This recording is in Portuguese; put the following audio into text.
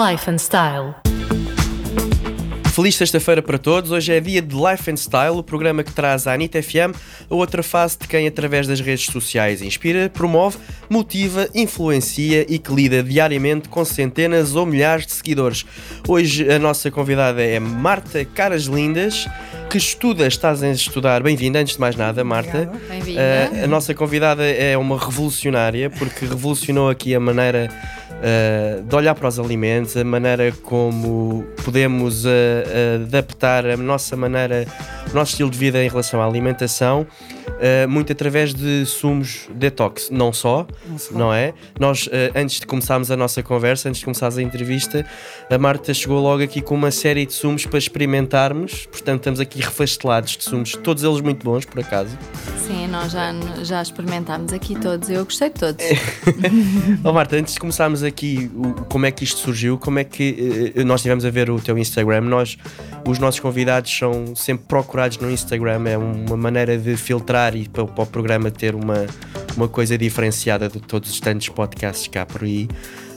Life and Style. Feliz sexta-feira para todos. Hoje é dia de Life and Style, o programa que traz à Anitta FM a outra face de quem, através das redes sociais, inspira, promove, motiva, influencia e que lida diariamente com centenas ou milhares de seguidores. Hoje a nossa convidada é Marta Caras Lindas que estuda, estás a estudar. Bem-vinda, antes de mais nada, Marta. Bem-vinda. Uh, a nossa convidada é uma revolucionária, porque revolucionou aqui a maneira uh, de olhar para os alimentos, a maneira como podemos uh, adaptar a nossa maneira, o nosso estilo de vida em relação à alimentação, uh, muito através de sumos detox. Não só, não, só. não é? Nós, antes de começarmos a nossa conversa, antes de começarmos a entrevista, a Marta chegou logo aqui com uma série de sumos para experimentarmos. Portanto, estamos aqui refastelados de sumos, todos eles muito bons, por acaso. Sim, nós já, já experimentámos aqui todos. Eu gostei de todos. oh, Marta, antes de começarmos aqui o, como é que isto surgiu, como é que uh, nós estivemos a ver o teu Instagram, nós, os nossos convidados são sempre procurados no Instagram, é uma maneira de filtrar e para, para o programa ter uma, uma coisa diferenciada de todos os tantos podcasts cá por aí.